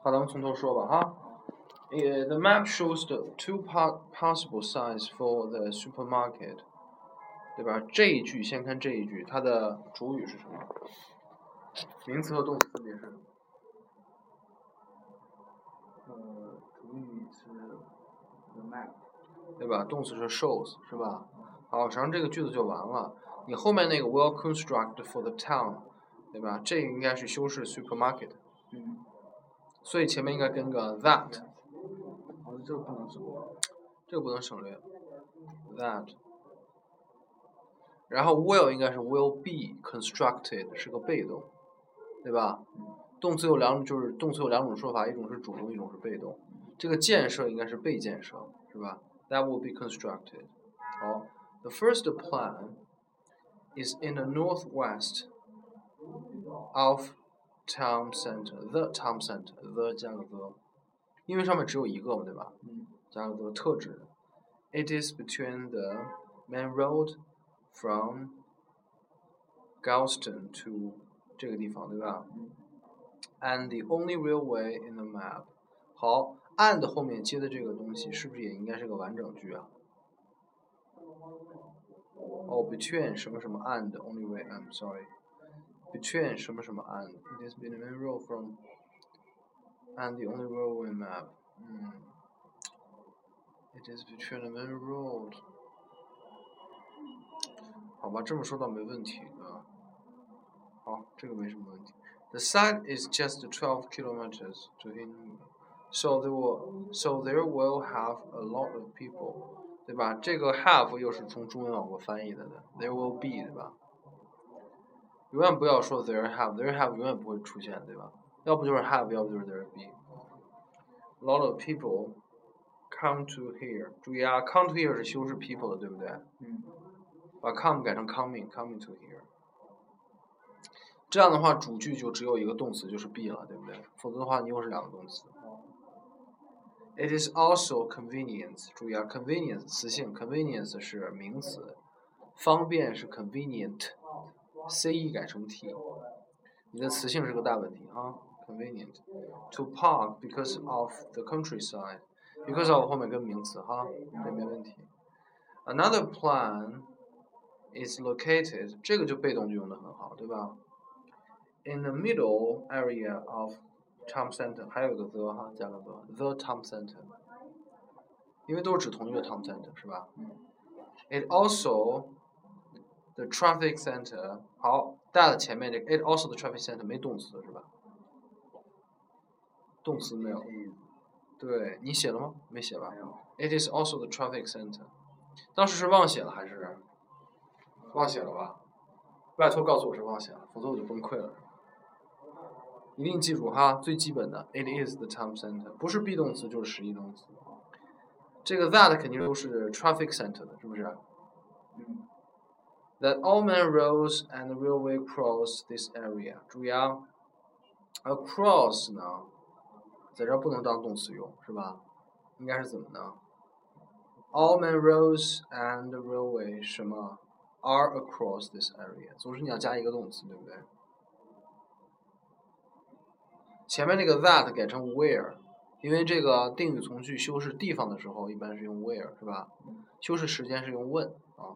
好，咱们从头说吧哈。呃，the map shows the two po possible size for the supermarket，对吧？这一句先看这一句，它的主语是什么？名词和动词分别是？呃，主语是 the map，对吧？动词是 shows，是吧？好，实际上这个句子就完了。你后面那个 will construct for the town，对吧？这个应该是修饰 supermarket。嗯，所以前面应该跟个 that，哦这个不能省略。这个不能省略，that。然后 will 应该是 will be constructed，是个被动，对吧？动词有两种，就是动词有两种说法，一种是主动，一种是被动。这个建设应该是被建设，是吧？That will be constructed。好，the first plan is in the northwest of town center. The town center. The 加个 the，因为上面只有一个嘛，对吧？嗯，加个 the 特指。It is between the main road from Galston to 这个地方，对吧？And the only railway in the map。好，and 后面接的这个东西是不是也应该是个完整句啊？哦，between 什么什么 and only way I'm sorry。 between 什么什么 and it is between the main road from and the only railway map。嗯，it is between the main road。好吧，这么说倒没问题啊。好，这个没什么问题。The site is just 12 kilometers to Hindu, so there will so there will have a lot of people，对吧？这个 have 又是从中文往过翻译的的，there will be，对吧？ 永远不要说 there have，there have 永远不会出现，对吧？要不就是 have，要不就是 there be。A lot of people come to here，注意啊，come to here 是修饰 people 的，对不对？嗯，把 come 改成 coming，coming to here。这样的话，主句就只有一个动词，就是 be 了，对不对？否则的话，你又是两个动词。It is also convenience，注意啊，convenience 词性，convenience 是名词，方便是 convenient，c e 改成 t，你的词性是个大问题哈，convenient。To park because of the countryside，because of 后面跟名词哈，这没问题。Another plan is located，这个就被动就用的很好，对吧？In the middle area of town center，还有一个 the 哈，加个 the，the town center，因为都是指同一个 town center 是吧？It also the traffic center， 好，that 前面这个 it also the traffic center 没动词是吧？动词没有，对你写了吗？没写吧。？It is also the traffic center，当时是忘写了还是？忘写了吧？拜托告诉我是忘写了，否则我就崩溃了。一定记住哈，最基本的，it is the town center，不是 be 动词就是实义动词。这个 that 肯定都是 traffic center 的，是不是嗯，？That all main roads and railway cross this area。注意啊，across 呢，在这不能当动词用，是吧？应该是怎么呢？All main roads and railway 什么 are across this area，总是你要加一个动词，对不对？前面那个 that 改成 where，因为这个定语从句修饰地方的时候，一般是用 where，是吧？修饰时间是用 when 啊。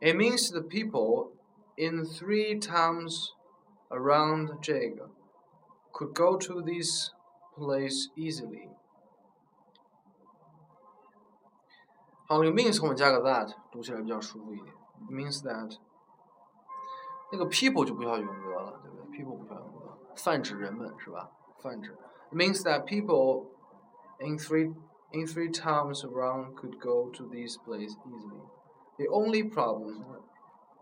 It means the people in three towns around 这个 could go to this place easily。好，那个 means 后面加个 that，读起来比较舒服一点。means that 那个 people 就不需要用 the 了，对不对？people 不需要用 the，泛指人们是吧？泛指 means that people in three in three towns around could go to this place easily. The only problem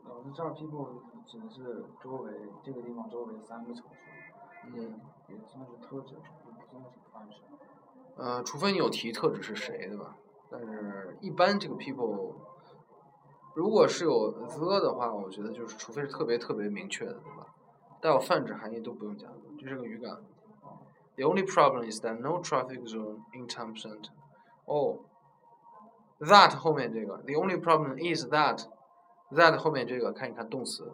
老师这儿 people 指的是周围这个地方周围三个城市，嗯也算是特指，也不算是泛指。呃，除非你有提特指是谁，对吧？但是一般这个 people，如果是有 the 的话，我觉得就是除非是特别特别明确的，对吧？带有泛指含义都不用加 the，这是个语感。The only problem is that no traffic zone in town center. T h a t 后面这个，the only problem is that that 后面这个看一看动词。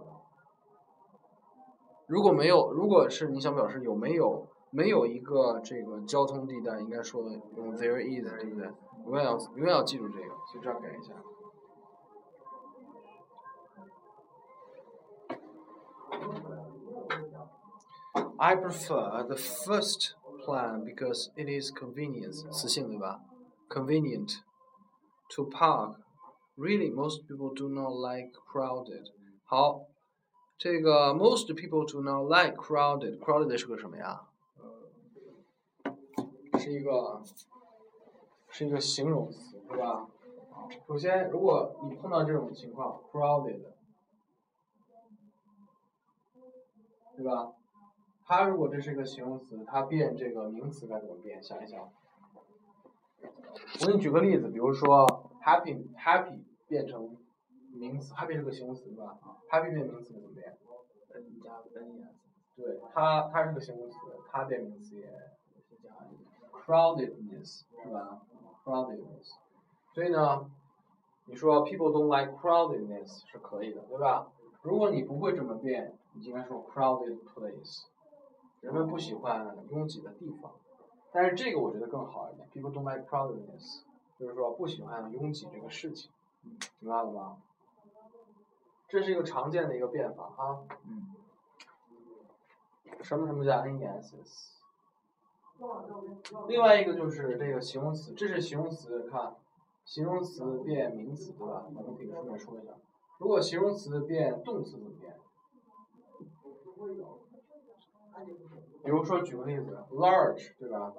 如果没有，如果是你想表示有没有没有一个这个交通地带，应该说用 there is，对不对？永远要永远要记住这个，所以这儿改一下。I prefer the first plan because it is convenience，词性对吧？Convenient to park. Really, most people do not like crowded. 好，这个 most people do not like crowded. Crowded 是个什么呀？是一个是一个形容词，是吧？首先，如果你碰到这种情况，crowded，对吧？它如果这是一个形容词，它变这个名词该怎么变？想一想。我给你举个例子，比如说 happy happy 变成名词，happy 是个形容词，对吧？happy 变名词怎么变？n 加 n 呀。对，它它是个形容词，它变名词也是加 crowdedness 是吧？crowdedness。所以呢，你说 people don't like crowdedness 是可以的，对吧？如果你不会这么变，你应该说 crowded place。人们不喜欢拥挤的地方，但是这个我觉得更好一点。People don't like crowdedness，就是说不喜欢拥挤这个事情，明白了吧？这是一个常见的一个变法哈。嗯。什么什么加 ness？另外一个就是这个形容词，这是形容词，看，形容词变名词对吧？咱们可以顺便说一下，如果形容词变动词怎么变？比如说，举个例子，large，对吧？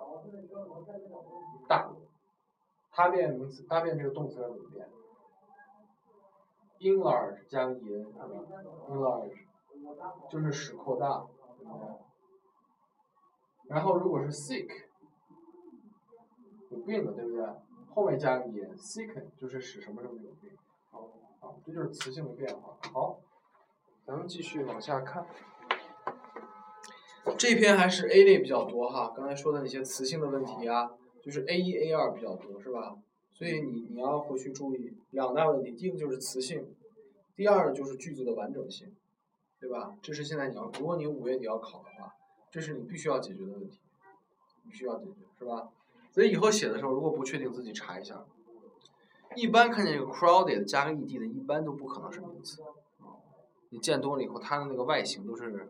大，它变名词，它变这个动词要怎么变？enlarge 加个 in，enlarge，就是使扩大，然后如果是 sick，有病的，对不对？后面加个 in，sick 就是使什么什么有病。好，这就是词性的变化。好，咱们继续往下看。这篇还是 A 类比较多哈，刚才说的那些词性的问题啊，就是 A 一 A 二比较多是吧？所以你你要回去注意两大问题，第一个就是词性，第二就是句子的完整性，对吧？这是现在你要，如果你五月底要考的话，这是你必须要解决的问题，必须要解决是吧？所以以后写的时候，如果不确定自己查一下。一般看见这个 crowded 加个 ed 的，一般都不可能是名词，你见多了以后，它的那个外形都是。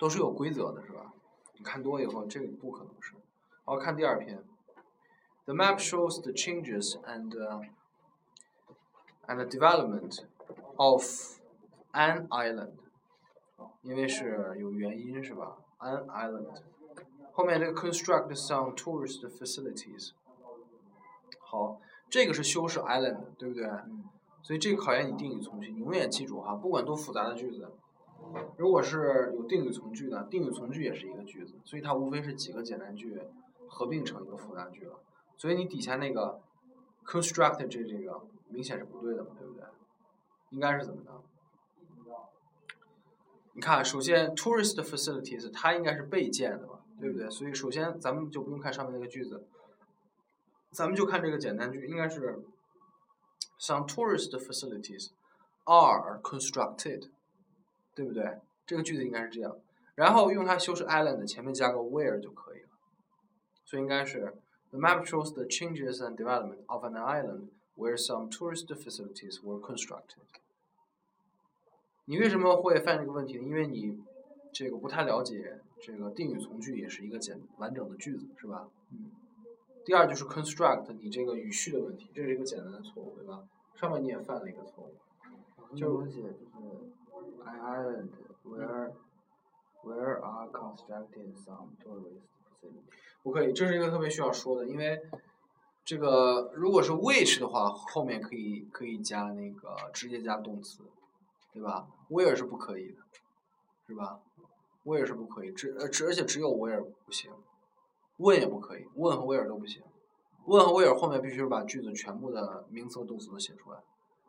都是有规则的，是吧？你看多以后，这个不可能是。好，看第二篇。The map shows the changes and and the development of an island。因为是有原因，是吧？An island。后面这个 construct some tourist facilities。好，这个是修饰 island，对不对？所以这个考验你定语从句，你永远记住哈，不管多复杂的句子。如果是有定语从句的，定语从句也是一个句子，所以它无非是几个简单句合并成一个复杂句了。所以你底下那个 construct 这这个明显是不对的嘛，对不对？应该是怎么的？你看，首先 tourist facilities 它应该是被建的嘛，对不对？所以首先咱们就不用看上面那个句子，咱们就看这个简单句，应该是 some tourist facilities are constructed。对不对？这个句子应该是这样，然后用它修饰 island，前面加个 where 就可以了。所以应该是 The map shows the changes and development of an island where some tourist facilities were constructed。你为什么会犯这个问题呢？因为你这个不太了解这个定语从句也是一个简完整的句子，是吧？嗯。第二就是 construct，你这个语序的问题，这是一个简单的错误，对吧？上面你也犯了一个错误，就写就是。An island where where are constructed some tourist facilities。不可以，这是一个特别需要说的，因为这个如果是 which 的话，后面可以可以加那个直接加动词，对吧？where 是不可以的，是吧？where 是不可以，只呃只而且只有 where 不行，问也不可以，问和 where 都不行，问和 where 后面必须是把句子全部的名词和动词都写出来，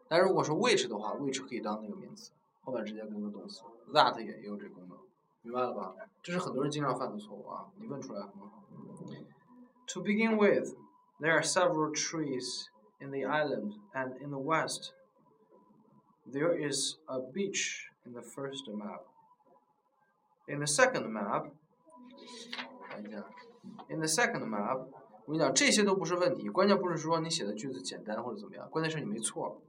但如果是 which 的话，which 可以当那个名词。后面直接跟个动词，that 也也有这功能，明白了吧？这是很多人经常犯的错误啊！你问出来很好。To begin with, there are several trees in the island, and in the west, there is a beach in the first map. In the second map, 看一下，In the second map，我跟你讲，这些都不是问题，关键不是说你写的句子简单或者怎么样，关键是你没错，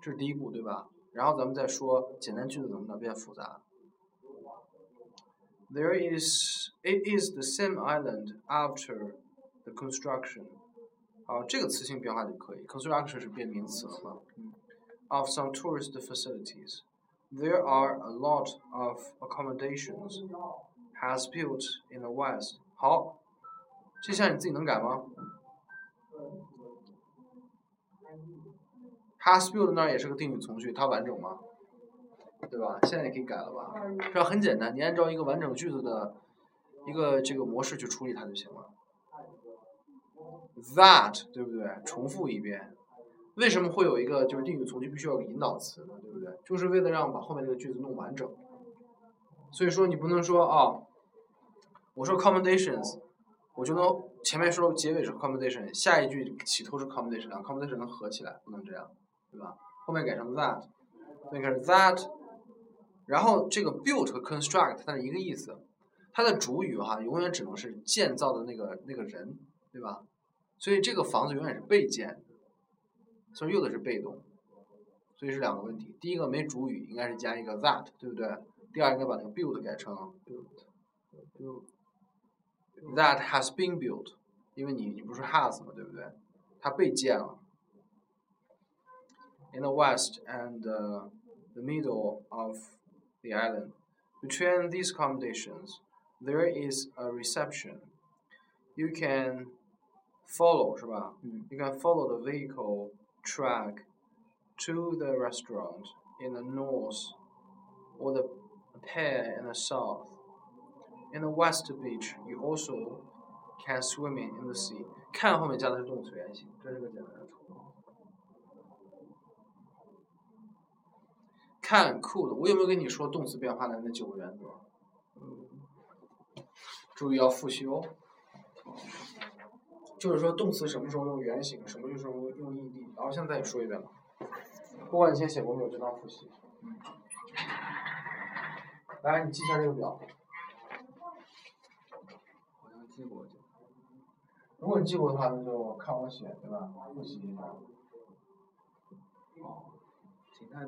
这是第一步，对吧？然后咱们再说简单句子怎么能变复杂。There is, it is the same island after the construction. 好，这个词性变化就可以，construction 是变名词了嘛？Of some tourist facilities. There are a lot of accommodations has built in the west. 好，这下你自己能改吗 ？Has built 那也是个定语从句，它完整吗？对吧？现在也可以改了吧？这很简单，你按照一个完整句子的一个这个模式去处理它就行了。That 对不对？重复一遍。为什么会有一个就是定语从句必须要有引导词呢？对不对？就是为了让把后面这个句子弄完整。所以说你不能说啊，我说 accommodations，我就能前面说结尾是 accommodation，下一句起头是 accommodation，accommodation 能合起来，不能这样，对吧？后面改成 that，所以开始 that。然后这个 build 和 construct 它是一个意思，它的主语哈永远只能是建造的那个那个人，对吧？所以这个房子永远是被建，所以用的是被动，所以是两个问题。第一个没主语，应该是加一个 that，对不对？第二应该把那个 build 改成 build，that has been built，因为你你不是 has 嘛，对不对？它被建了。In the west and the middle of the island. Between these accommodations, there is a reception. You can follow 是吧？嗯 You can follow the vehicle track to the restaurant in the north or the pier in the south. In the west beach, you also can swimming in the sea. 看后面加的是动词原形，这是个简单的处理。 看 could，我有没有跟你说动词变化的那九个原则？注意要复习哦。就是说动词什么时候用原形，什么时候用用 ed，然后现在再说一遍吧。不管你先写过没有，就当复习。来，你记一下这个表。好像记过就。如果你记过的话，那就看我写，对吧？复习一下。哦。情态。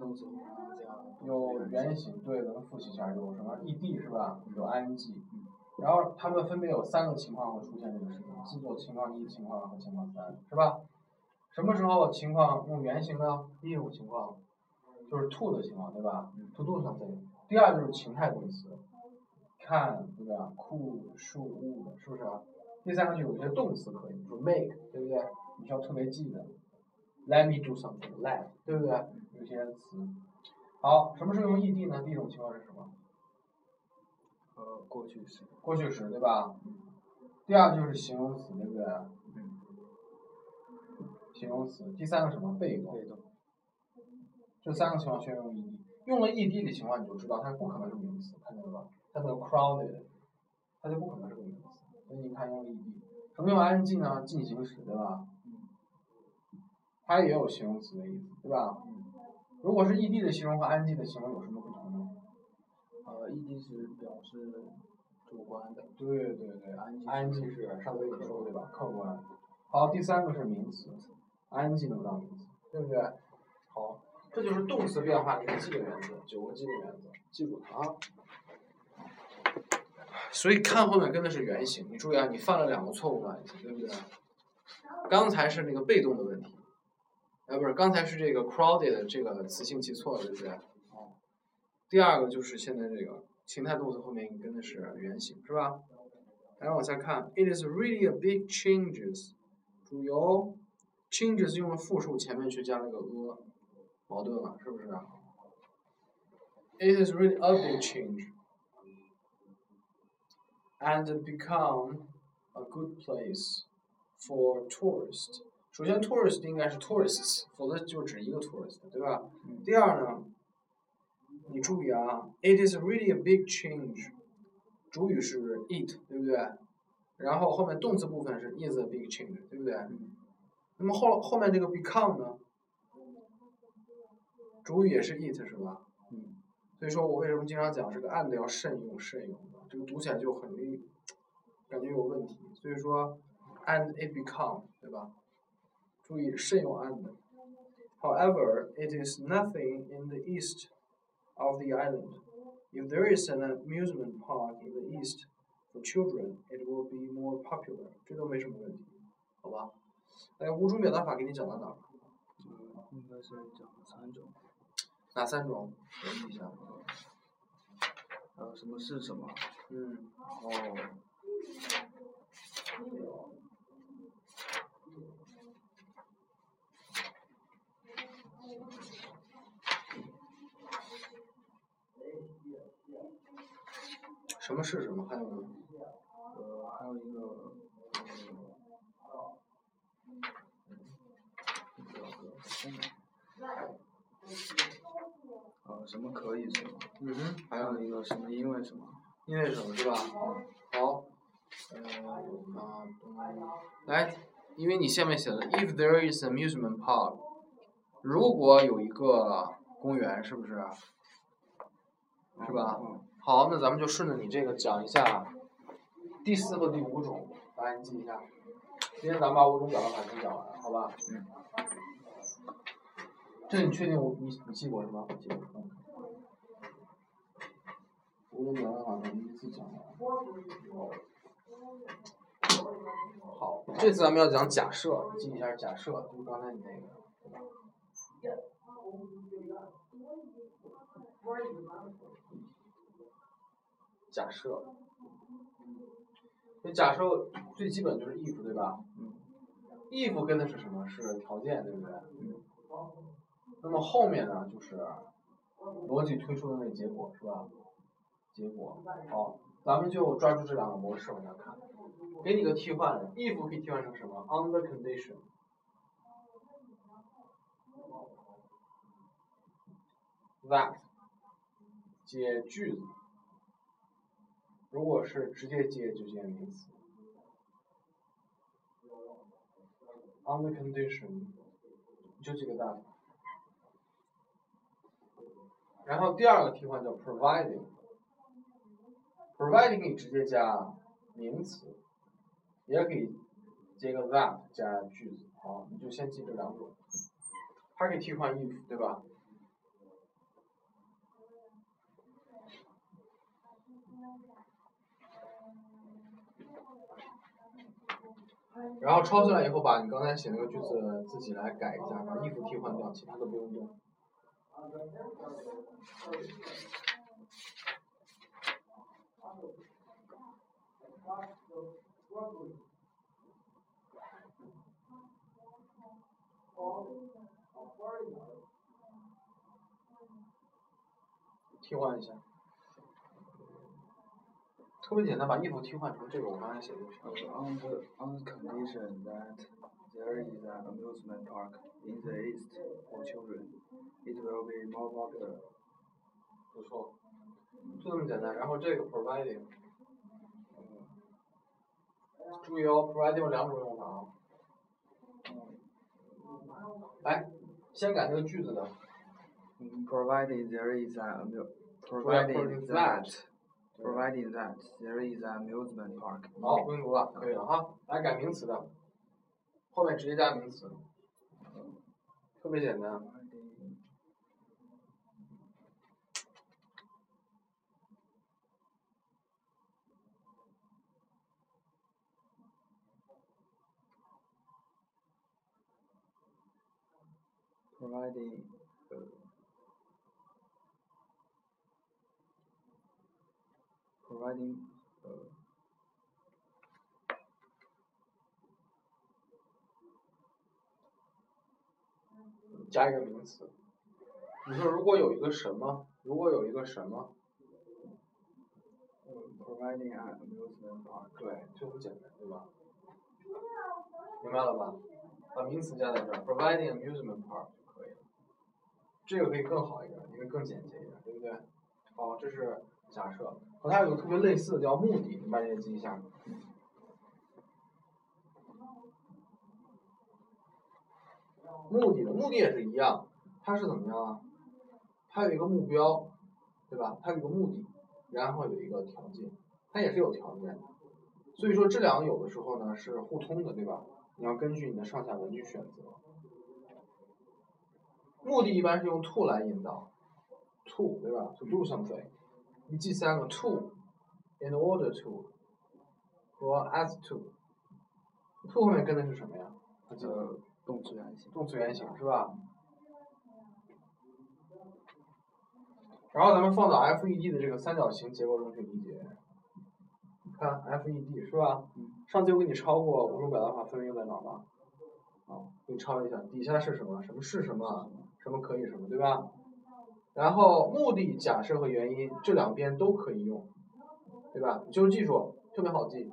有原形，对，咱们复习一下，有什么 ed 是吧？有 ing，然后它们分别有三个情况会出现这个事情：自作情况一、情况二和情况三，是吧？什么时候情况用原形呢？第一种情况就是 to 的情况，对吧？to do something。第二就是情态动词，看，对吧？could、should、would，是不是？第三个就有一些动词可以，比如 make，对不对？你需要特别记的，let me do something，let，对不对？有些词。好，什么时候用 ed 呢？第一种情况是什么？呃，过去时。过去时，对吧？第二就是形容词，对不对？嗯。形容词。第三个什么？被动。被动。这三个情况需要用 ed，用了 ed 的情况，你就知道它不可能是名词，看见了吧？它没有 crowded，它就不可能是个名词。所以你看用 ed，什么用 ing 呢？进行时，对吧？它也有形容词的意思，对吧？如果是 ed 的形容和 ing 的形容有什么不同呢？呃，ed 是表示主观的。对对对，ing，ing 是上次跟你说过对吧？客观。好，第三个是名词，ing 能当名词，对不对？好，这就是动词变化的一个基本原则，九个基本原则，记住它啊。所以看后面跟的是原型，你注意啊，你犯了两个错误吧，对不对？刚才是那个被动的问题，哎，不是，刚才是这个 crowded 这个词性记错了，对不对？哦。第二个就是现在这个情态动词后面跟的是原形，是吧？来往下看，It is really a big changes，主由，changes 用了复数，前面去加了个 a，矛盾了，是不是？It is really a big change。and become a good place for tourists。首先，tourist 应该是 tourists，否则就只一个 tourist，对吧？第二呢，你注意啊，it is really a big change，主语是 it，对不对？然后后面动词部分是 is a big change，对不对？那么后后面这个 become 呢，主语也是 it 是吧？嗯所以说我为什么经常讲这个 and 要慎用，慎用的，这个读起来就很容易感觉有问题，所以说 and it become 对吧？注意慎用 and。However, it is nothing in the east of the island. If there is an amusement park in the east for children, it will be more popular. 这都没什么问题，好吧？哎，五种表达法给你讲到哪儿？嗯，应该是讲了三种。哪三种？回忆一下。呃，什么是什么？嗯。哦。 什么是什么？还有呢？呃，还有一个，呃，什么可以什么？嗯哼。还有一个什么因为什么？因为什么是吧？好。呃啊，来，因为你下面写的，if there is amusement park，如果有一个公园，是不是？是吧？好，那咱们就顺着你这个讲一下第四和第五种，来你记一下。今天咱们把五种表达法先讲完，好吧？嗯。这你确定我你你记过是吧？记过。五种表达法咱们依次讲完。好，这次咱们要讲假设，记一下假设，就是刚才你那个，对吧？假设，那假设最基本就是 if 对吧？嗯。if 跟的是什么？是条件，对不对？嗯。那么后面呢，就是逻辑推出的那结果，是吧？结果。好，咱们就抓住这两个模式往下看。给你个替换，if 可以替换成什么？under condition。that 接句子。如果是直接接就接名词，on the condition 就这个 that。然后第二个替换叫 providing，providing 可以直接加名词，也可以接个 that 加句子。好，你就先记这两种，它可以替换 if，对吧？然后抄下来以后，把你刚才写那个句子自己来改一下，把 if 替换掉，其他都不用动。替换一下。特别简单，把 if 替换成这个我刚才写的就行。On the on the condition that there is an amusement park in the east for children, it will be more popular. 不错，就这么简单。然后这个 providing，注意哦，providing 有两种用法啊。来，先改这个句子的。Providing there is an amusement, providing that providing that there is an amusement park. 好，不用读了，可以了哈。来改名词的，后面直接加名词，特别简单。providing providing 呃加一个名词。你说如果有一个什么，如果有一个什么，providing an amusement park，对，就很简单，对吧？明白了吧？把名词加在这儿，providing amusement park 就可以了。这个可以更好一点，因为更简洁一点，对不对？好，这是假设。和它有个特别类似的叫目的，你把这个记一下。目的的目的也是一样，它是怎么样啊？它有一个目标，对吧？它有一个目的，然后有一个条件，它也是有条件的。所以说这两个有的时候呢是互通的，对吧？你要根据你的上下文去选择。目的一般是用 to 来引导，to 对吧？to do something。你记三个 to，in order to 和 as to。to 后面跟的是什么呀？它的，动词原形。动词原形是吧？然后咱们放到 FED 的这个三角形结构中去理解。看 FED 是吧？上次我给你抄过五种表达法分别用在哪儿吗？啊，给你抄一下，底下是什么？什么是什么？什么可以什么，对吧？然后目的、假设和原因这两边都可以用，对吧？你就记住，特别好记。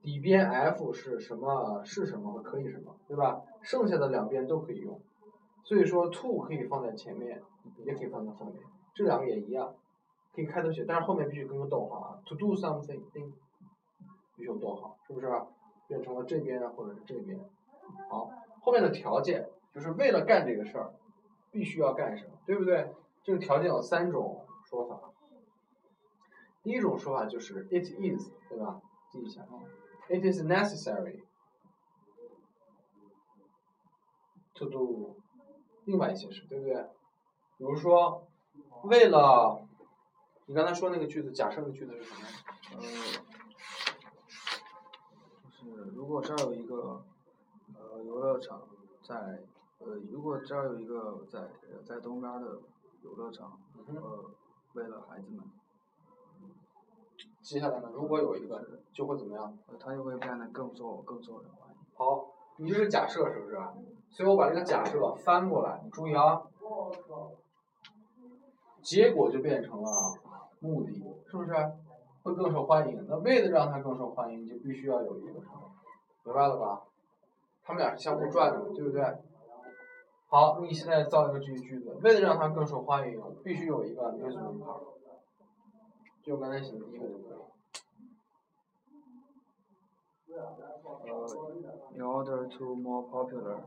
底边 F 是什么？是什么可以什么，对吧？剩下的两边都可以用。所以说 to 可以放在前面，也可以放在后面。这两个也一样，可以开头写，但是后面必须跟个逗号啊。To do something，必须有逗号，是不是？变成了这边或者是这边。好，后面的条件就是为了干这个事儿，必须要干什么，对不对？这个条件有三种说法。第一种说法就是 it is，对吧？记一下啊，it is necessary to do 另外一些事，对不对？比如说。为了，你刚才说那个句子，假设的句子是什么？嗯，就是如果这儿有一个呃游乐场，在呃如果这儿有一个在在东边的游乐场，呃为了孩子们。接下来呢？如果有一个，就会怎么样？他就会变得更受更受人欢迎。好，你这是假设是不是？所以我把这个假设翻过来，你注意啊。结果就变成了目的，是不是？会更受欢迎。那为了让它更受欢迎，就必须要有一个什么？明白了吧？他们俩是相互转的，对不对？好，你现在造一个这句句子，为了让它更受欢迎，必须有一个 amusement park。就刚才写的第一个就可以。呃，in order to more popular。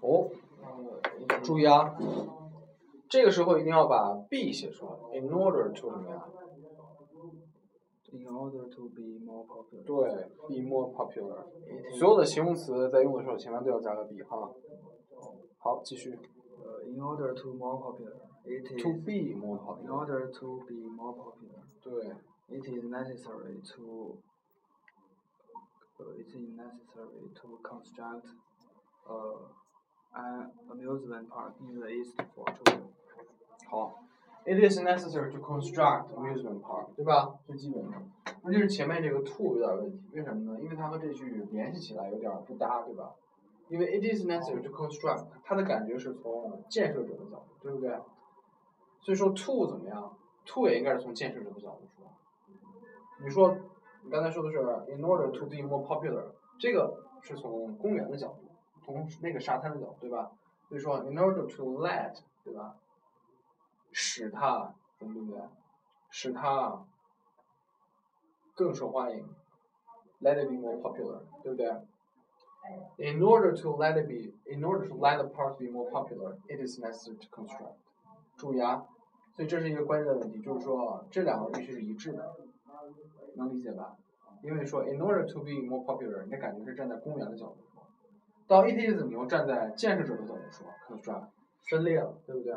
哦，注意啊。这个时候一定要把 be 写出来，in order to 什么呀？In order to be more popular。对，be more popular。所有的形容词在用的时候，前面都要加个 be 哈。好，继续。呃，in order to more popular。To be more popular。In order to be more popular。对。It is necessary to。呃，it is necessary to construct。呃，an amusement park in the east for children。好，it is necessary to construct amusement park，对吧？最基本的。那就是前面这个 to 有点问题，为什么呢？因为它和这句联系起来有点不搭，对吧？因为 it is necessary to construct， 它的感觉是从建设者的角度，对不对？所以说 to 怎么样？to 也应该是从建设者的角度说。你说，你刚才说的是 in order to be more popular，这个是从公园的角度，从那个沙滩的角度，对吧？所以说 in order to let，对吧？使它怎么对不对？使它更受欢迎，let it be more popular，对不对？In order to let it be, in order to let the park be more popular, it is necessary to construct。注意啊，所以这是一个关键的问题，就是说这两个必须是一致的，能理解吧？因为说 in order to be more popular，你的感觉是站在公园的角度说，到 it is 你又站在建设者的角度说，construct。分裂了，对不对？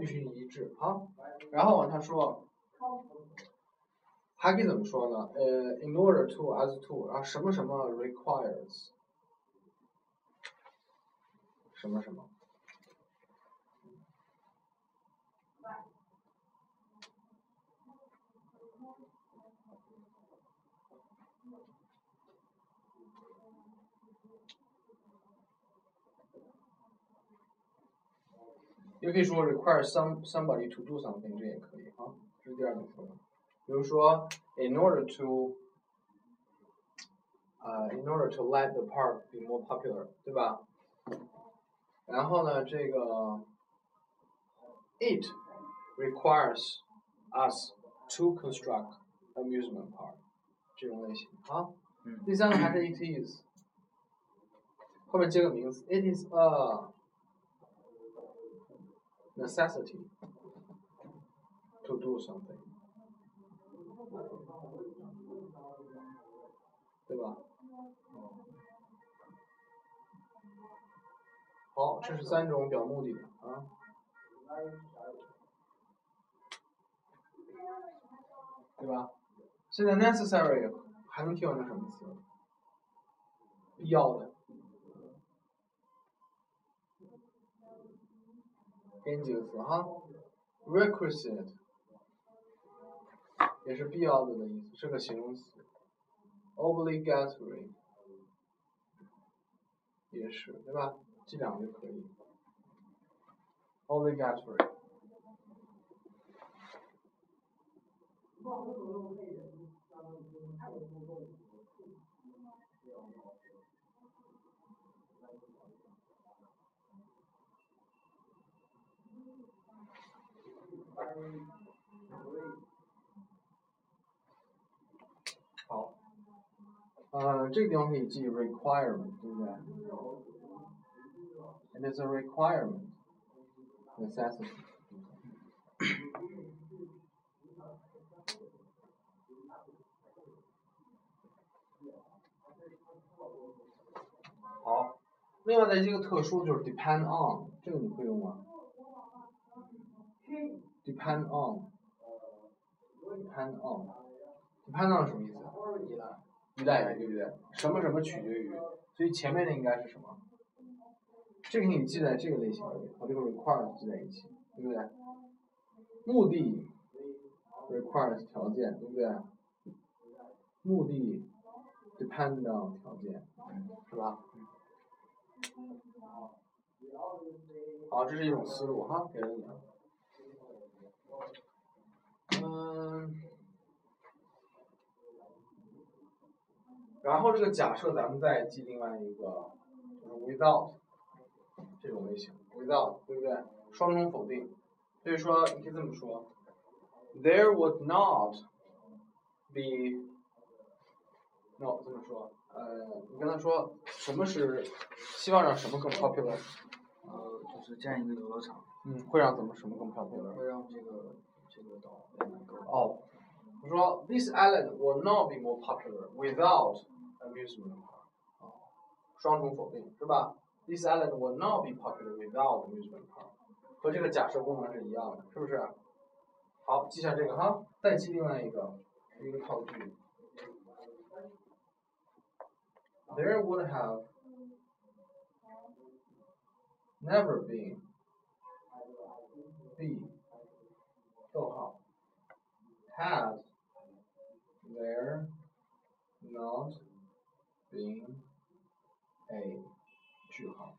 必须一致。好，然后往下说，还可以怎么说呢？呃，in order to as to，然后什么什么 requires，什么什么。也可以说 require some somebody to do something，这也可以啊，这是第二种说法。比如说，in order to，啊，in order to let the park be more popular，对吧？ 然后呢，这个，it requires us to construct amusement park，这种类型啊。第三个还是 it is，后面接个名词，it is a。necessity to do something. 对吧？ 好，这是三种表目的啊。对吧？现在 necessary 还能替换成什么词？必要的。给你几个词哈，requisite 也是必要的的意思，是个形容词。obligatory 也是，对吧？记两个就可以。obligatory。好，呃，这个地方可以记 requirement，对不对？It is a requirement, necessity. 好，另外的一个特殊就是 depend on，这个你会用吗？depend on，depend on，depend on 什么意思？依赖，依赖于对不对？什么什么取决于，所以前面的应该是什么？这个你记在这个类型里，和这个 require 记在一起，对不对？目的 requires 条件，对不对？目的 depend on 条件，是吧？好，这是一种思路哈，给了你。嗯，然后这个假设咱们再记另外一个，就是 without 这种类型，without 对不对？双重否定，所以说你可以这么说，there would not be no 这么说。呃，你跟他说什么是希望让什么更 popular？呃，就是建一个游乐场。嗯，会让怎么什么更 popular？会让这个这个岛变得更。哦，我说 this island will not be more popular without amusement park。哦，双重否定是吧 ？This island will not be popular without amusement park。和这个假设功能是一样的，是不是？好，记下这个哈，再记另外一个一个套句。there would have never been be 逗号 had there not been a 句号，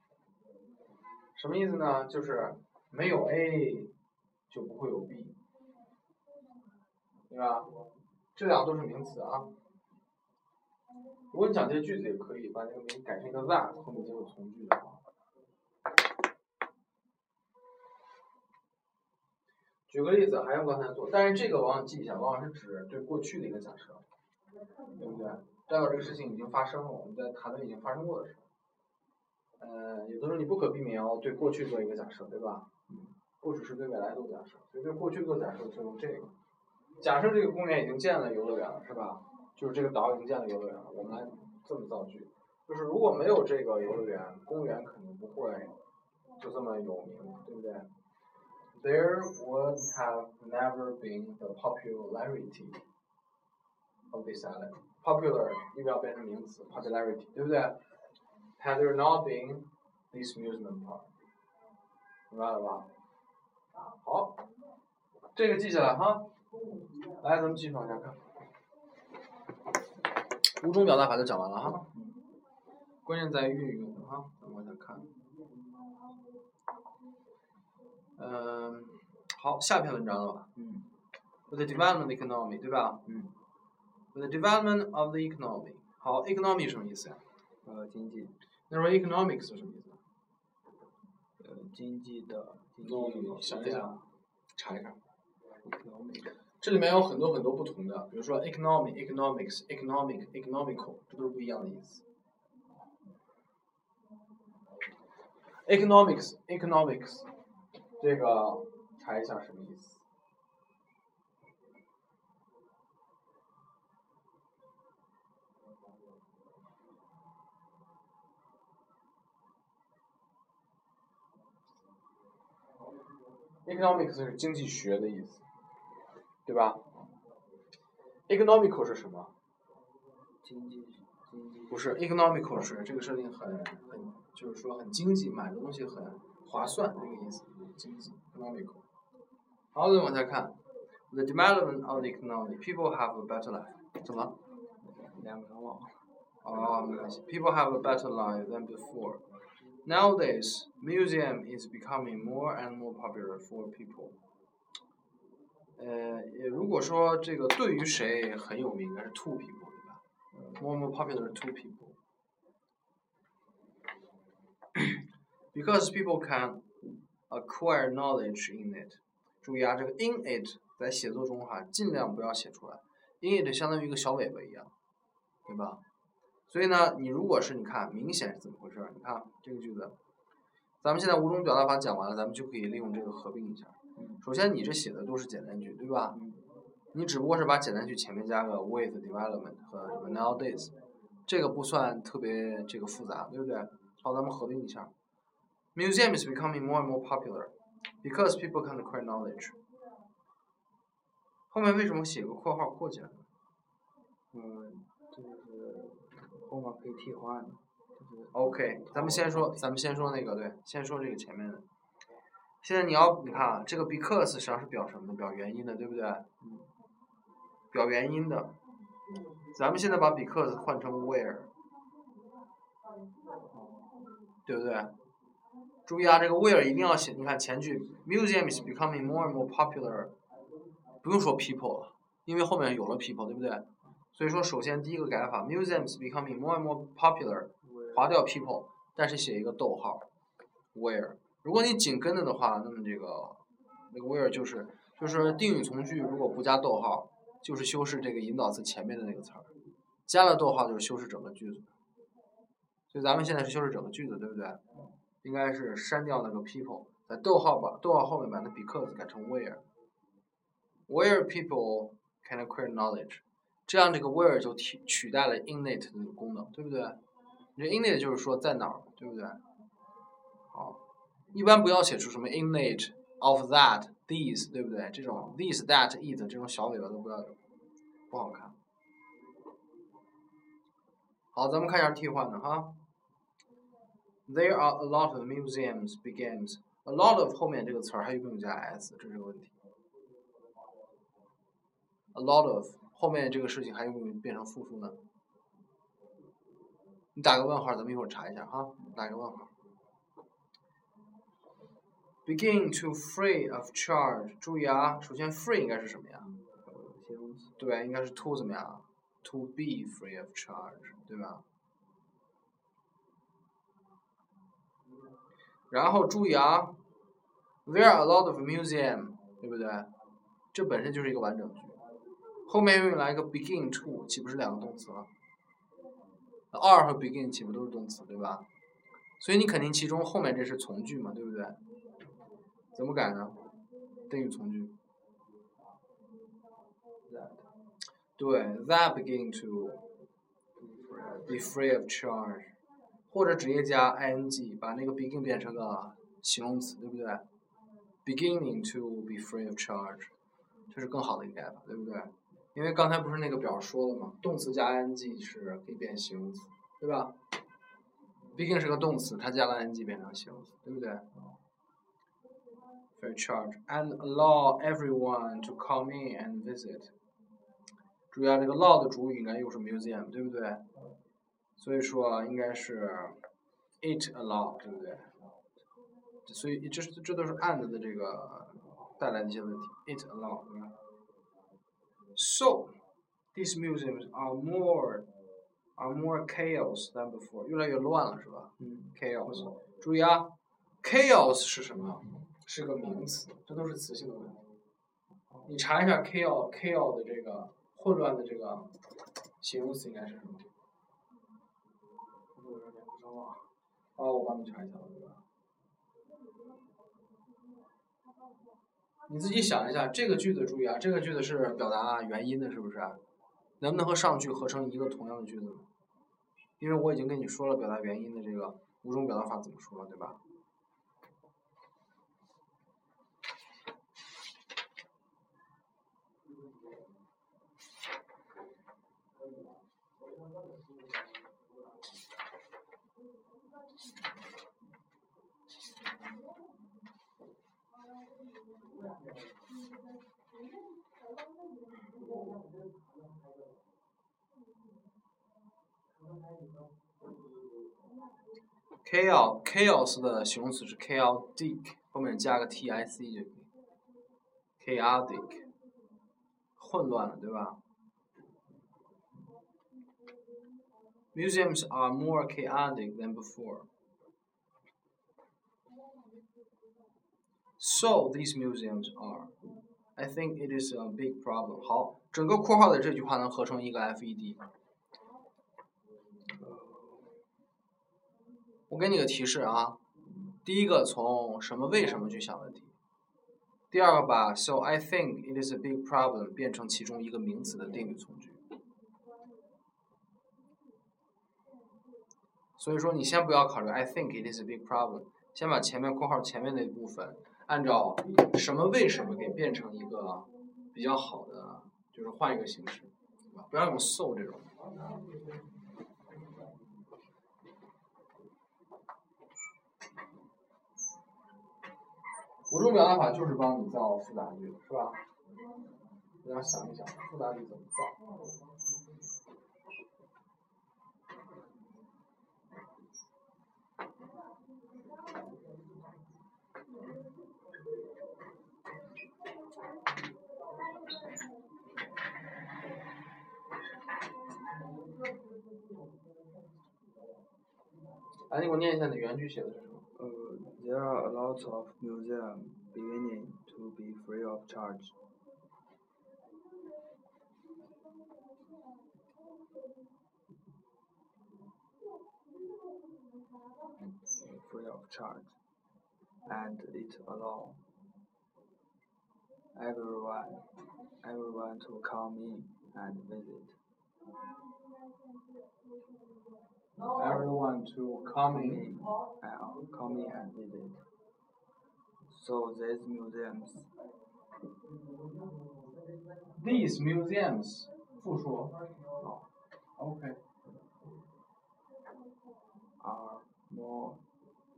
什么意思呢？就是没有 A 就不会有 B，对吧？这两个都是名词啊。如果你讲这些句子也可以，把这个名改成一个 that，后面接有从句的话。举个例子，还用刚才做，但是这个往往记一下，往往是指对过去的一个假设，对不对？代表这个事情已经发生了，我们在谈论已经发生过的事。呃，有的时候你不可避免要对过去做一个假设，对吧？不只是对未来做假设，所以对过去做假设就用这个。假设这个公园已经建了游乐园了，是吧？就是这个岛已经建了游乐园了，我们来这么造句，就是如果没有这个游乐园，公园肯定不会就这么有名，对不对？There would have never been the popularity of this island. Popular 又要变成名词，popularity，对不对？Had there not been this amusement park，明白了吧？好，这个记下来哈。来，咱们继续往下看。五种表达法就讲完了哈，关键在于运用哈，咱们往下看。嗯，好，下篇文章了吧？嗯。With the development of the economy，对吧？嗯。With the development of the economy，好，economy 什么意思呀？呃，经济。那说 economics 是什么意思？呃，经济的。济。想一想，查一查。这里面有很多很多不同的，比如说 economy、economics、economic、economical，这都是不一样的意思。economics、economics，这个查一下什么意思？Economics 是经济学的意思，对吧？economical 是什么？经济经济不是 economical 是这个设定很很就是说很经济，买的东西很划算这个意思，经济 economical。好，再往下看，the development of the economy, people have a better life。怎么了？两个人忘了。哦，没关系。People have a better life than before. Nowadays, museum is becoming more and more popular for people. 呃，也如果说这个对于谁很有名，应该是 to people，对吧？More and more popular to people. Because people can acquire knowledge in it. 注意啊，这个 in it 在写作中哈，尽量不要写出来。in it 相当于一个小尾巴一样，对吧？ 所以呢，你如果是你看明显是怎么回事儿？你看这个句子，咱们现在五种表达法讲完了，咱们就可以利用这个合并一下。首先，你这写的都是简单句，对吧？你只不过是把简单句前面加个 with development 和什么 nowadays，这个不算特别这个复杂，对不对？好，咱们合并一下。Museum is becoming more and more popular because people can acquire knowledge。后面为什么写个括号括起来呢？嗯，这就是后面可以替换，OK，咱们先说，咱们先说那个，对，先说这个前面的。现在你要你看啊，这个 because 实际上是表什么的？表原因的，对不对？表原因的。咱们现在把 because 换成 where，对不对？注意啊，这个 where 一定要写，你看前句 museum is becoming more and more popular，不用说 people 了，因为后面有了 people，对不对？所以说，首先第一个改法，museum is becoming more and more popular，划掉 people，但是写一个逗号，where。如果你紧跟着的话，那么这个那个 where 就是就是定语从句，如果不加逗号，就是修饰这个引导词前面的那个词儿，加了逗号就是修饰整个句子。所以咱们现在是修饰整个句子，对不对？应该是删掉那个 people，在逗号把逗号后面把那 because 改成 where。Where people can acquire knowledge，这样这个 where 就替取代了 innate 的功能，对不对？这 innate 就是说在哪儿，对不对？好，一般不要写出什么 innate of that these，对不对？这种 this that it 这种小尾巴都不要有，不好看。好，咱们看一下替换的哈。There are a lot of museums begins. A lot of 后面这个词儿还有没有加 s，这是个问题。A lot of 后面这个事情还有没有变成复数呢？你打个问号，咱们一会儿查一下哈。打个问号。Begin to free of charge，注意啊，首先 free 应该是什么呀？对，应该是 to 怎么样？To be free of charge，对吧？然后注意啊，There are a lot of museum，对不对？这本身就是一个完整句，后面又来一个 begin to，岂不是两个动词了？are 和 begin 岂不都是动词，对吧？所以你肯定其中后面这是从句嘛，对不对？怎么改呢？定语从句。对，that begin to be free of charge，或者直接加 ing，把那个 begin 变成个形容词，对不对？beginning to be free of charge，这是更好的一个改法，对不对？因为刚才不是那个表说了吗？动词加 ing 是可以变形容词，对吧？begin 是个动词，它加了 ing 变成形容词，对不对？For charge and allow everyone to come in and visit。注意啊，这个 law 的主语应该又是 museum，对不对？所以说应该是 it allow，对不对？所以这这都是 and 的这个带来的一些问题，it allow，对吧？So these museums are more are more chaos than before，越来越乱了，是吧？嗯。chaos，注意啊，chaos 是什么？是个名词，这都是词性的问题。你查一下 chaos chaos 的这个混乱的这个形容词应该是什么？我有点不知道。哦，我帮你查一下吧，对吧？你自己想一下，这个句子注意啊，这个句子是表达原因的，是不是？能不能和上句合成一个同样的句子呢？因为我已经跟你说了表达原因的这个五种表达法怎么说了，对吧？Chaos chaos 的形容词是 chaotic，后面加个 t i c 就可以。chaotic，混乱的，对吧？Museums are more chaotic than before. So these museums are. I think it is a big problem. 好，整个括号的这句话能合成一个 FED。我给你个提示啊，第一个从什么为什么去想问题，第二个把 so I think it is a big problem 变成其中一个名词的定语从句。所以说你先不要考虑 I think it is a big problem，先把前面括号前面那部分按照什么为什么给变成一个比较好的，就是换一个形式，不要用 so 这种。五种表达法就是帮你造复杂句，是吧？大家想一想，复杂句怎么造？来，你给我念一下你原句写的是什么？呃，There are a lot of museums beginning to be free of charge. Free of charge, and it allow everyone, everyone to come in and visit. everyone to coming uh, coming and visit. So these museums. These museums. 复说。Oh. Okay. Are more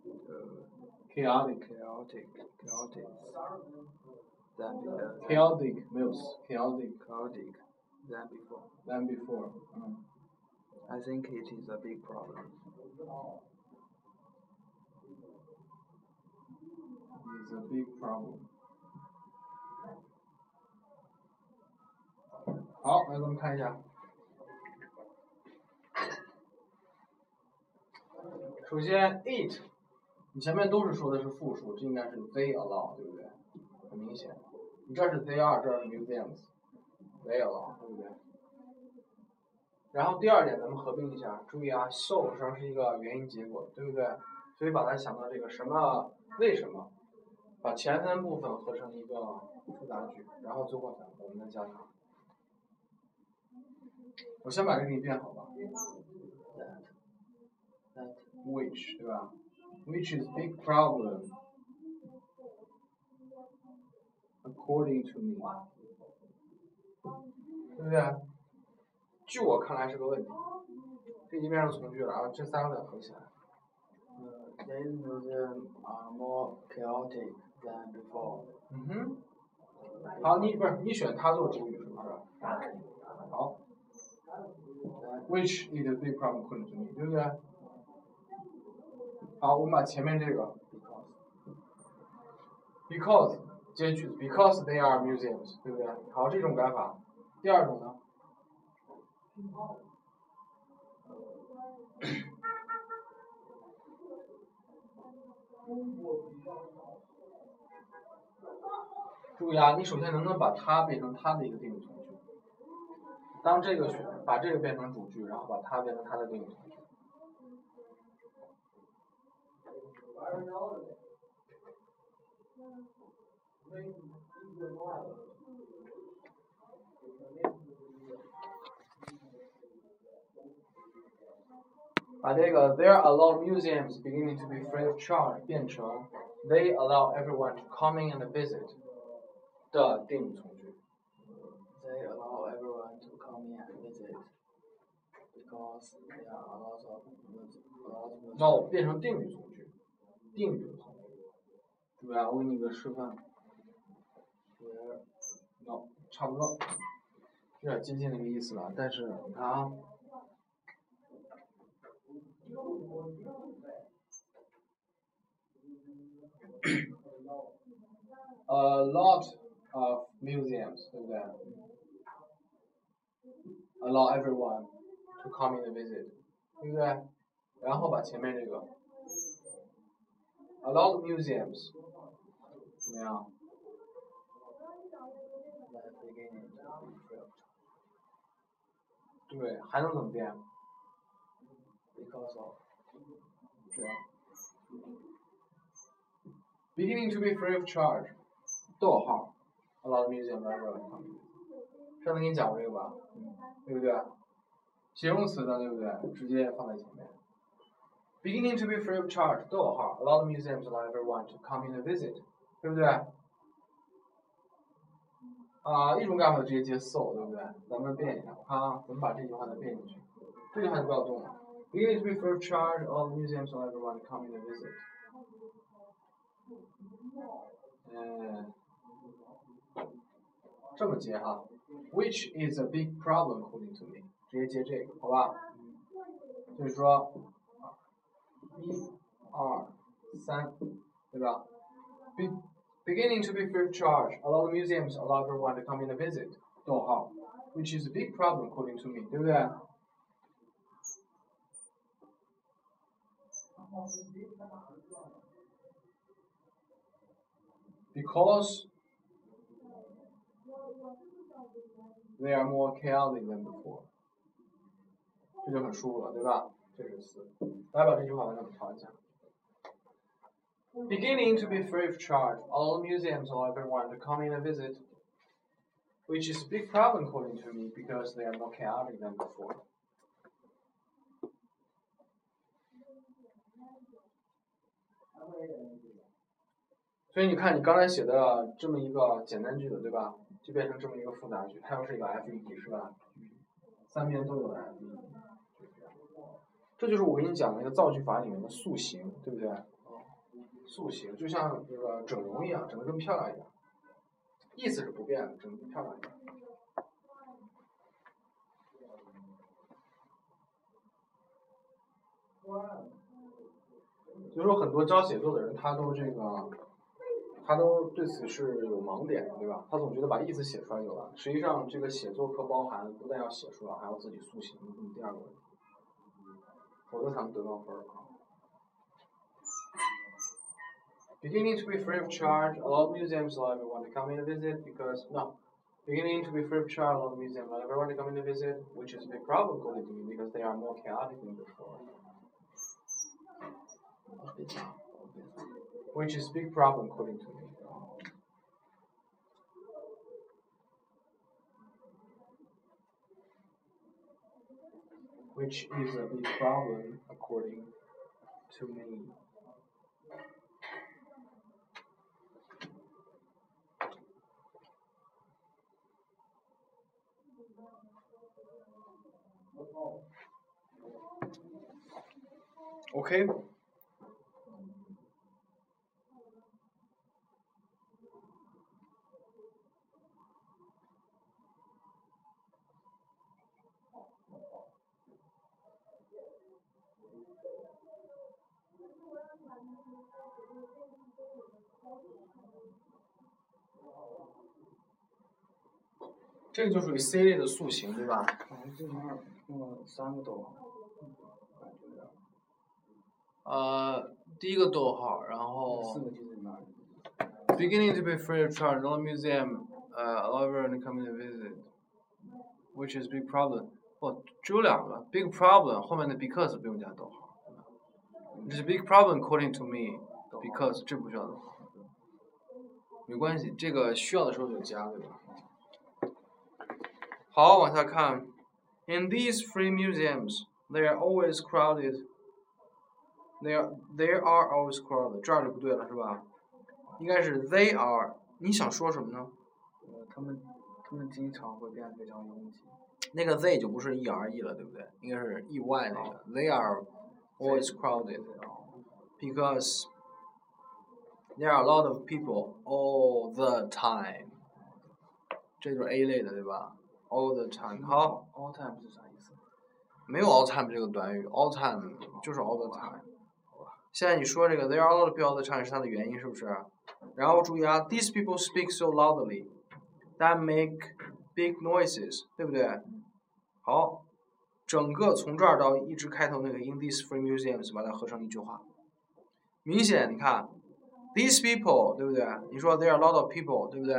uh, chaotic, chaotic, chaotic than. Chaotic, meals. Chaotic, chaotic than before. Than before. Mm. I think it is a big problem. It's a big problem。好，来咱们看一下。首先，it，你前面都是说的是复数，这应该是 they allow，对不对？很明显，你这是 they are，这是 museums，they allow，对不对？然后第二点，咱们合并一下，注意啊，so 上是一个原因结果，对不对？所以把它想到这个什么为什么，把前三部分合成一个复杂句，然后最后咱我们再加它。我先把这个给你变好吧。That, that which 对吧？Which is big problem according to me，对不对？据我看来是个问题，这已经变成从句了啊，这三个得合起来。Uh, these museums are more chaotic than before. 嗯哼。好，你不是你选它做主语是不是？好。Which is a big problem according to me，对不对？好，我们把前面这个 because 接句子，because they are museums，对不对？好，这种改法。第二种呢？注意啊，你首先能不能把它变成它的一个定语从句？当这个选，把这个变成主句，然后把它变成它的定语从句。把这个 There are a lot of museums beginning to be free of charge 变成 They allow everyone to come in and visit 的定语从句。 They allow everyone to come in and visit because there are a lot of muse- a lot of no 变成定语从句，定语从句。注意啊，我给你个示范。 no，差不多，有点接近那个意思了。但是你看啊。 A lot of museums, 对不对？Allow everyone to come in and visit，对不对？然后把前面这个，A lot of museums，怎么样？对，还能怎么变 ？Because of，这样。Beginning to be free of charge，逗号，a lot of museums are running。上次给你讲过这个吧，对不对？形容词呢，对不对？直接放在前面。Beginning to be free of charge，逗号，a lot of museums allow everyone to come in and visit，对不对？啊，一种干法直接接 so，对不对？咱们变一下，我看啊，怎么把这句话再变进去？这句话就不要动了。 Beginning to be free of charge, all museums allow everyone to come in and visit。嗯，这么接哈，Which is a big problem according to me，直接接这个，好吧？就是说，一、二、三，对吧？Be beginning to be free of charge. A lot of museums allow everyone to come in and visit. 逗号，which is a big problem according to me，对不对 ？because they are more chaotic than before，这就很舒服了，对吧？这是四，来把这句话再给我调一下。Beginning to be free of charge, all museums allow everyone to come in and visit, which is a big problem according to me because they are more chaotic than before. 所以你看，你刚才写的这么一个简单句子，对吧？就变成这么一个复杂句，它又是一个 FED，是吧？三边都有 FED，这就是我给你讲的那个造句法里面的塑形，对不对？塑形就像这个整容一样，整得更漂亮一点，意思是不变，整得更漂亮一点。所以说，很多教写作的人，他都这个。他都对此是有盲点的，对吧？他总觉得把意思写出来就完。实际上，这个写作课包含不但要写出来，还要自己塑形，这是第二个问题，否则才能得到分儿啊。Beginning to be free of charge, a lot of museums allow everyone to come in and visit because no. Beginning to be free of charge, a lot of museums allow everyone to come in and visit, which is a big problem going to be because they are more chaotic than before which is big problem according to me. Which is a big problem according to me. Okay. 这个就属于 C 类的塑形，对吧？这里面用了三个逗号。呃，第一个逗号，然后。四个句子里面。Beginning to be free of charge, no museum, uh, allow everyone to come in and visit, which is big problem. 哦，只有两个，big problem 后面的 because 不用加逗号。这是 big problem according to me, because 这不需要逗号。没关系，这个需要的时候就加，对吧？好，往下看。In these free museums, they are always crowded. They are, they are always crowded. 这儿就不对了，是吧？应该是 they are。你想说什么呢？呃，他们，他们经常会变得非常拥挤。那个 they 就不是 e r e 了，对不对？应该是 e y 那个。They are always crowded because there are a lot of people all the time. 这就是 A 类的，对吧 ？All the time，好，all time 是啥意思？没有 all time 这个短语，all time 就是 all the time。现在你说这个 there are a lot of people all the time 是它的原因，是不是？然后注意啊，these people speak so loudly that make big noises，对不对？好，整个从这儿到一直开头那个 in these free museums 把它合成一句话。明显你看，these people 对不对？你说 there are a lot of people 对不对？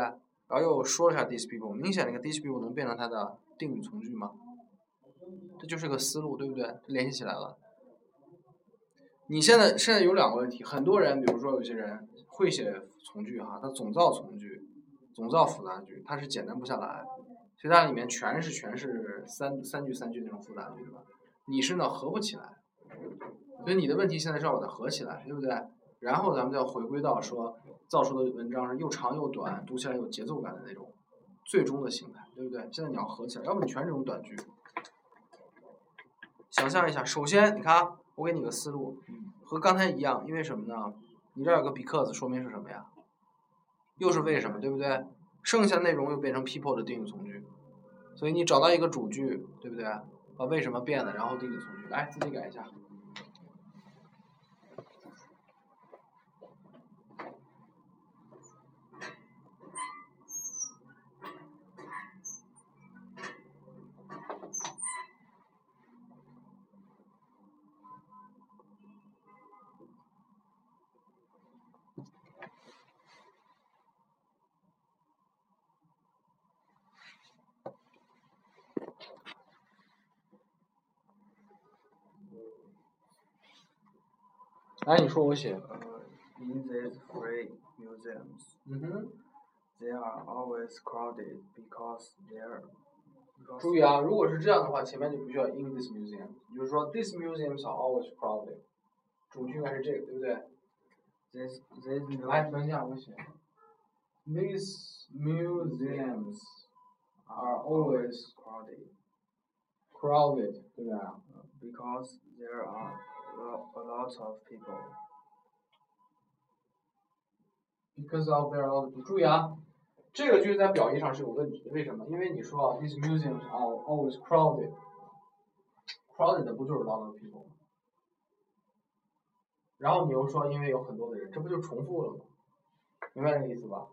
然后又说了一下 these people，明显那个 these people 能变成它的定语从句吗？这就是个思路，对不对？联系起来了。你现在现在有两个问题，很多人，比如说有些人会写从句哈，他总造从句，总造复杂句，他是简单不下来，所以它里面全是全是三三句三句那种复杂句，是吧？你是呢合不起来，所以你的问题现在是要把它合起来，对不对？然后咱们就要回归到说造出的文章是又长又短，读起来有节奏感的那种最终的形态，对不对？现在你要合起来，要不你全是这种短句。想象一下，首先你看啊，我给你个思路，和刚才一样，因为什么呢？你这儿有个 because，说明是什么呀？又是为什么，对不对？剩下内容又变成 people 的定语从句，所以你找到一个主句，对不对？把为什么变了，然后定语从句，来自己改一下。来，你说我写。呃，in these free museums, 嗯哼。 they are always crowded because they're 注意啊，如果是这样的话，前面就不需要 in this museum，也就是说 these museums are always crowded。主句应该是这个，对不对？ these these 来， museums 等一下，我写。These museums are always crowded crowded，对不对啊？ because there are lo- A lot of people. Because of their lot. 注意啊，这个句子在表意上是有问题的，为什么？因为你说啊，these museums are always crowded，crowded 不就是 lot of people 吗？然后你又说因为有很多的人，这不就重复了吗？明白这个意思吧？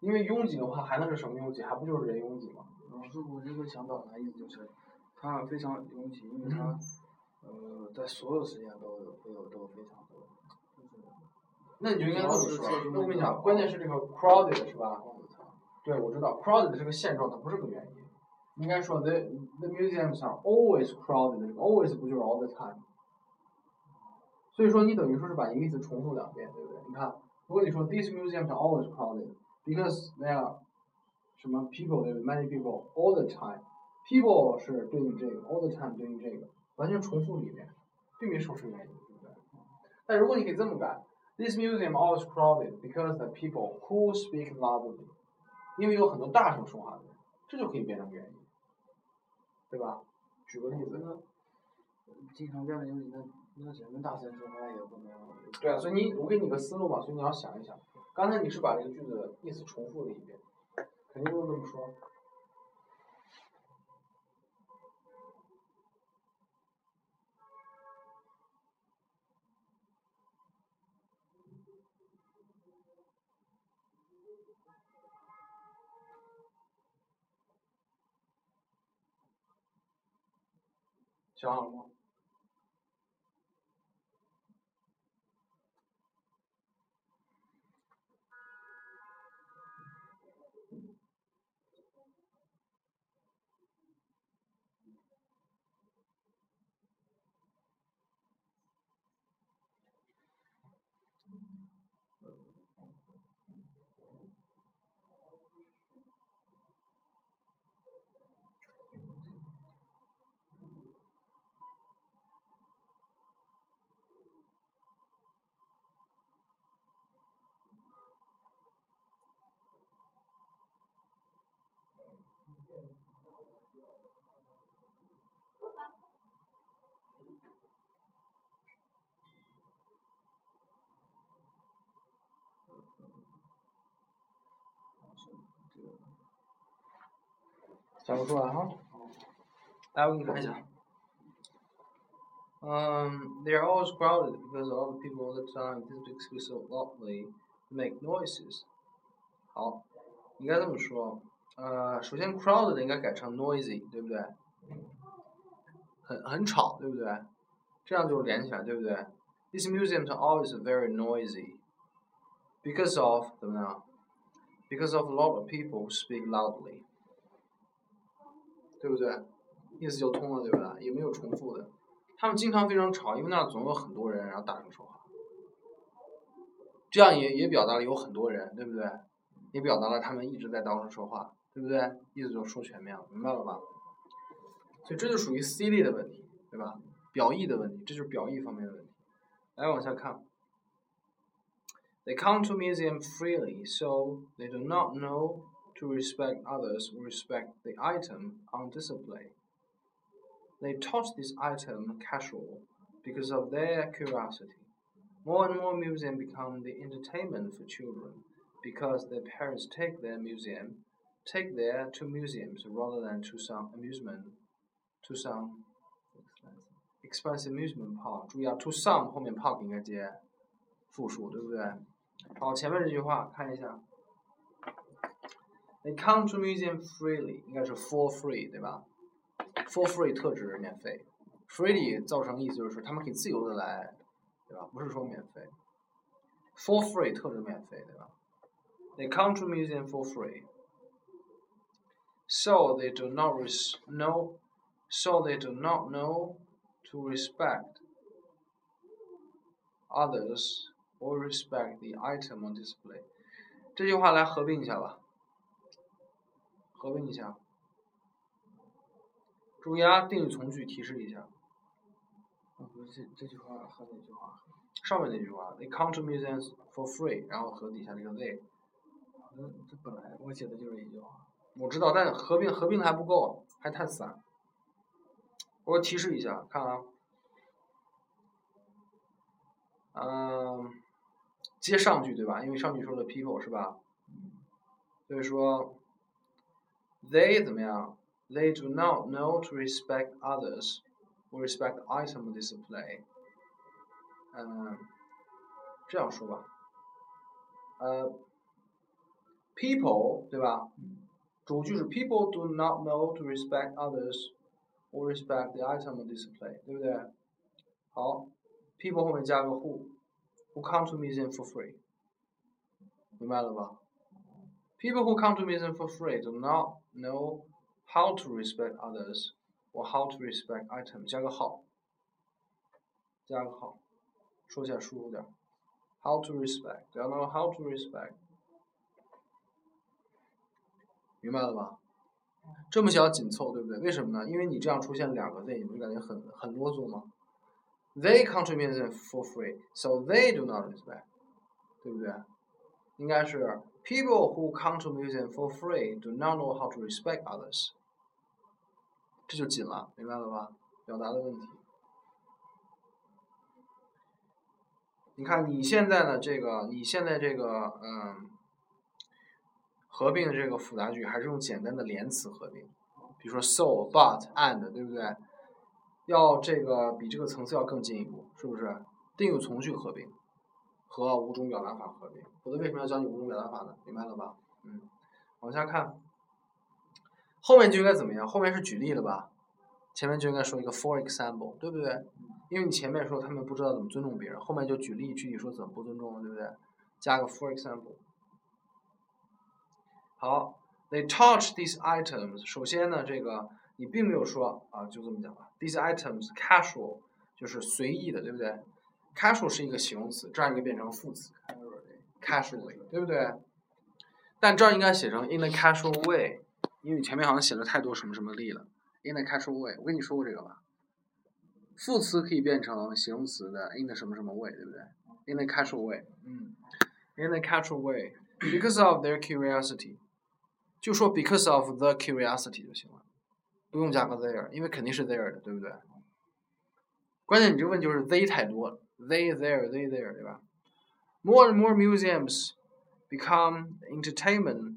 因为拥挤的话还能是什么拥挤？还不就是人拥挤吗？老师，我这个想表达意思就是，它非常拥挤，因为它，呃，在所有时间都有会有都非常多，那你就应该这么说。那我跟你讲，关键是这个 crowded 是吧？对，我知道 crowded 这个现状它不是个原因，应该说 the the museums are always crowded，always 不就是 all the time？所以说你等于说是把一个意思重复两遍，对不对？你看，如果你说 these museums are always crowded because they are 什么 people 对不对？many people all the time，people 是对应这个，all the time 对应这个，完全重复一遍，并没说是原因，对不对？但如果你可以这么改，this museum always crowded because the people who speak loudly，因为有很多大声说话的人，这就可以变成原因，对吧？举个例子，那经常变得拥挤，那那人们大声说话也不能。对啊，所以你我给你个思路嘛，所以你要想一想，刚才你是把这个句子意思重复了一遍，肯定不能这么说。想好了吗？想不出来哈。来，我给你看一下。Um, they are always crowded because all the people all the time. This makes me so loudly make noises. 好，应该这么说。呃，首先 crowded 应该改成 noisy，对不对？很很吵，对不对？这样就连起来，对不对？These museums are always very noisy because of 怎么样？Because of a lot of people speak loudly， 对不对？意思就通了，对不对？也没有重复的。他们经常非常吵，因为那总有很多人，然后大声说话。这样也也表达了有很多人，对不对？也表达了他们一直在大声说话，对不对？意思就说全面了，明白了吧？所以这就属于 C 类的问题，对吧？表意的问题，这就是表意方面的问题。来往下看。They come to museum freely, so they do not know to respect others or respect the item on display. They touch this item casual because of their curiosity. More and more museums become the entertainment for children because their parents take their museum, take their to museums rather than to some amusement, to some expensive amusement park. 注意啊，to some 后面 park 应该接复数，对不对？好，前面这句话看一下。 They come to museum freely，应该是 for free，对吧？For free 特指免费，freely 造成意思就是他们可以自由的来，对吧？不是说免费。For free 特指免费，对吧？They come to museum for free, so they do not res know, so they do not know to respect others or respect the item on display。这句话来合并一下吧， 合并一下。注意啊，定语从句提示一下。不是这句话和哪句话？上面那句话，They come to museums for free，然后和底下这个 they。那这本来我写的就是一句话。我知道，但合并合并的还不够，还太散。我提示一下，看啊。嗯，接上句对吧？因为上句说的 people 是吧？所以说 ，they 怎么样？They do not know to respect others or respect item display。嗯，这样说吧。呃，people 对吧？主句是 people do not know to respect others or respect the item display，对不对？好，people 后面加个 who，who come to museum for free，明白了吧？People who come to museum for free do not know how to respect others or how to respect item，加个 how，加个 how，说起来舒服点。How to respect，要 know how to respect，明白了吧？这么小紧凑，对不对？为什么呢？因为你这样出现两个 they，你不是感觉很很啰嗦吗？They come to museum for free, so they do not respect，对不对？应该是 people who come to museum for free do not know how to respect others。这就紧了，明白了吧？表达的问题。你看你现在的这个，你现在这个，嗯，合并的这个复杂句还是用简单的连词合并，比如说 so、but、and，对不对？要这个比这个层次要更进一步，是不是？定语从句合并和五种表达法合并，否则为什么要教你五种表达法呢？明白了吧？嗯，往下看。后面就应该怎么样？后面是举例了吧？前面就应该说一个 for example，对不对？因为你前面说他们不知道怎么尊重别人，后面就举例具体说怎么不尊重了，对不对？加个 for example。好，they touch these items。首先呢，这个你并没有说啊，就这么讲吧。These items casual 就是随意的，对不对？Casual 是一个形容词，这儿应该变成副词，casually，对不对？但这儿应该写成 in a casual way。因为你前面好像写了太多什么什么力了，in a casual way，我跟你说过这个吧？副词可以变成形容词的 in 的什么什么 way，对不对？in a casual way，嗯，in a casual way，because of their curiosity，就说 because of the curiosity 就行了，不用加个 there，因为肯定是 there 的，对不对？关键你这个问就是 they 太多了 ，they there，they there，对吧？More and more museums become entertainment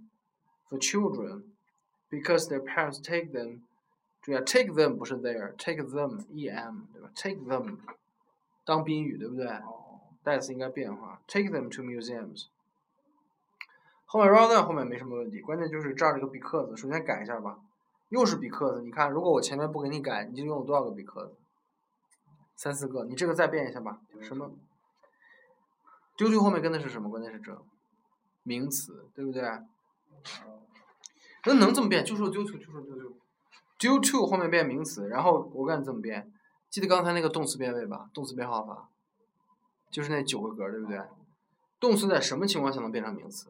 for children。 because their parents take them，注意啊，take them 不是 their，take them，e m 对吧？take them 当宾语对不对？哦，代词应该变化，take them to museums。后面 rather than 后面没什么问题，关键就是这儿这个 because，首先改一下吧，又是 because，你看如果我前面不给你改，你就用了多少个 because？ 三四个，你这个再变一下吧，什么？丢 to 后面跟的是什么？关键是这名词，对不对？那能这么变？就说丢 to，就说丢 to。后面变名词，然后我告诉你怎么变。记得刚才那个动词变位吧？动词变化法，就是那九个格，对不对？动词在什么情况下能变成名词？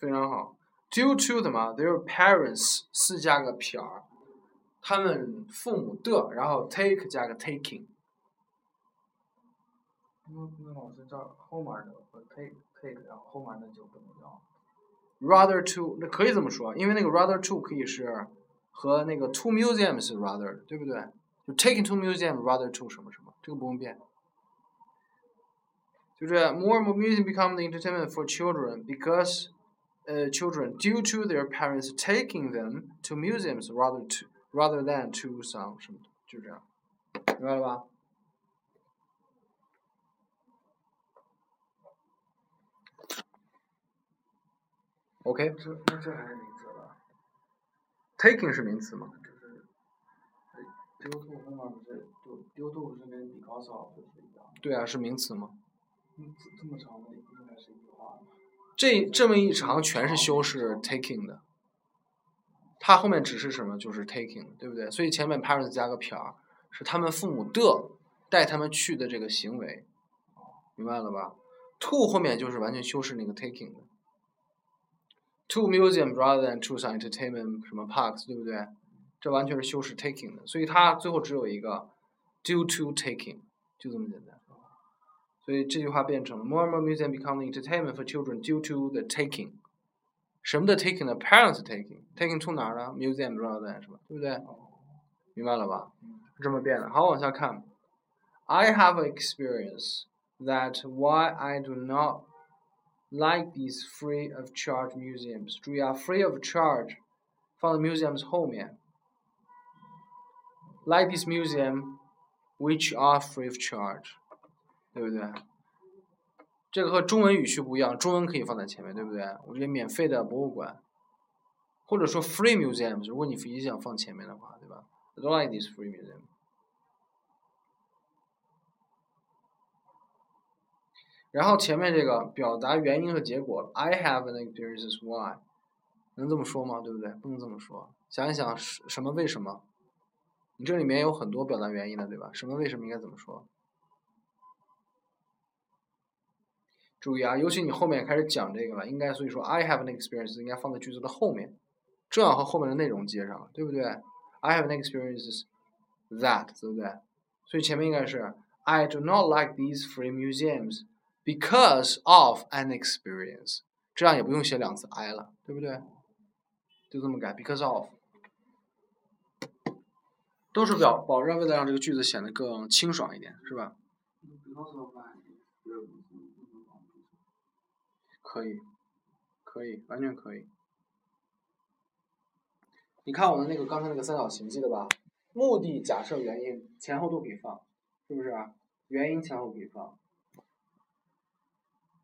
非常好。Due to 什么？Their parents 是加个撇儿，他们父母的，然后 take 加个 taking。那那老师这儿后面的和 take take，然后后面的就不能要。 Rather to 那可以这么说，因为那个 rather to 可以是和那个 to museum 是 rather，对不对？就 taking to museum rather to 什么什么，这个不用变。就是 more and more museum become the entertainment for children because 呃 children due to their parents taking them to museums rather to rather than to some 什么的，就这样，明白了吧？OK，这那这还是名词吧？taking 是名词吗？就是丢丢兔后面不是丢丢兔不是跟 because of 是一样？对啊，是名词吗？嗯，这这么长的应该是一句话吧？这这么一长全是修饰 taking 的，它后面只是什么？就是 taking，对不对？所以前面 parents 加个撇儿，是他们父母的带他们去的这个行为，明白了吧？to 后面就是完全修饰那个 taking 的。To museum rather than to some entertainment 什么 parks，对不对？这完全是修饰 taking 的，所以它最后只有一个 due to taking，就这么简单。所以这句话变成了 more and more museum become the entertainment for children due to the taking。什么的 taking 呢？parents taking，taking to 哪儿呢？museum rather than 是吧？对不对？明白了吧？是这么变的。好，往下看。I have an experience that why I do not like these free of charge museums。注意啊，free of charge 放在 museums 后面。Like this museum which are free of charge。对不对？ 这个和中文语序不一样，中文可以放在前面，对不对？我这免费的博物馆，或者说 free museum，如果你一想放前面的话，对吧？I don't like this free museum。然后前面这个表达原因和结果，I have an experience why，能这么说吗？对不对？不能这么说。想一想，什什么为什么？你这里面有很多表达原因的，对吧？什么为什么应该怎么说？注意啊，尤其你后面开始讲这个了，应该所以说 I have an experience 应该放在句子的后面，这样和后面的内容接上，对不对？I have an experience that，对不对？所以前面应该是 I do not like these free museums because of an experience，这样也不用写两次 I 了，对不对？就这么改，because of，都是表保证为了让这个句子显得更清爽一点，是吧？可以，可以，完全可以。你看我的那个刚才那个三角形，记得吧？目的、假设、原因前后都可以放，是不是？原因前后可以放，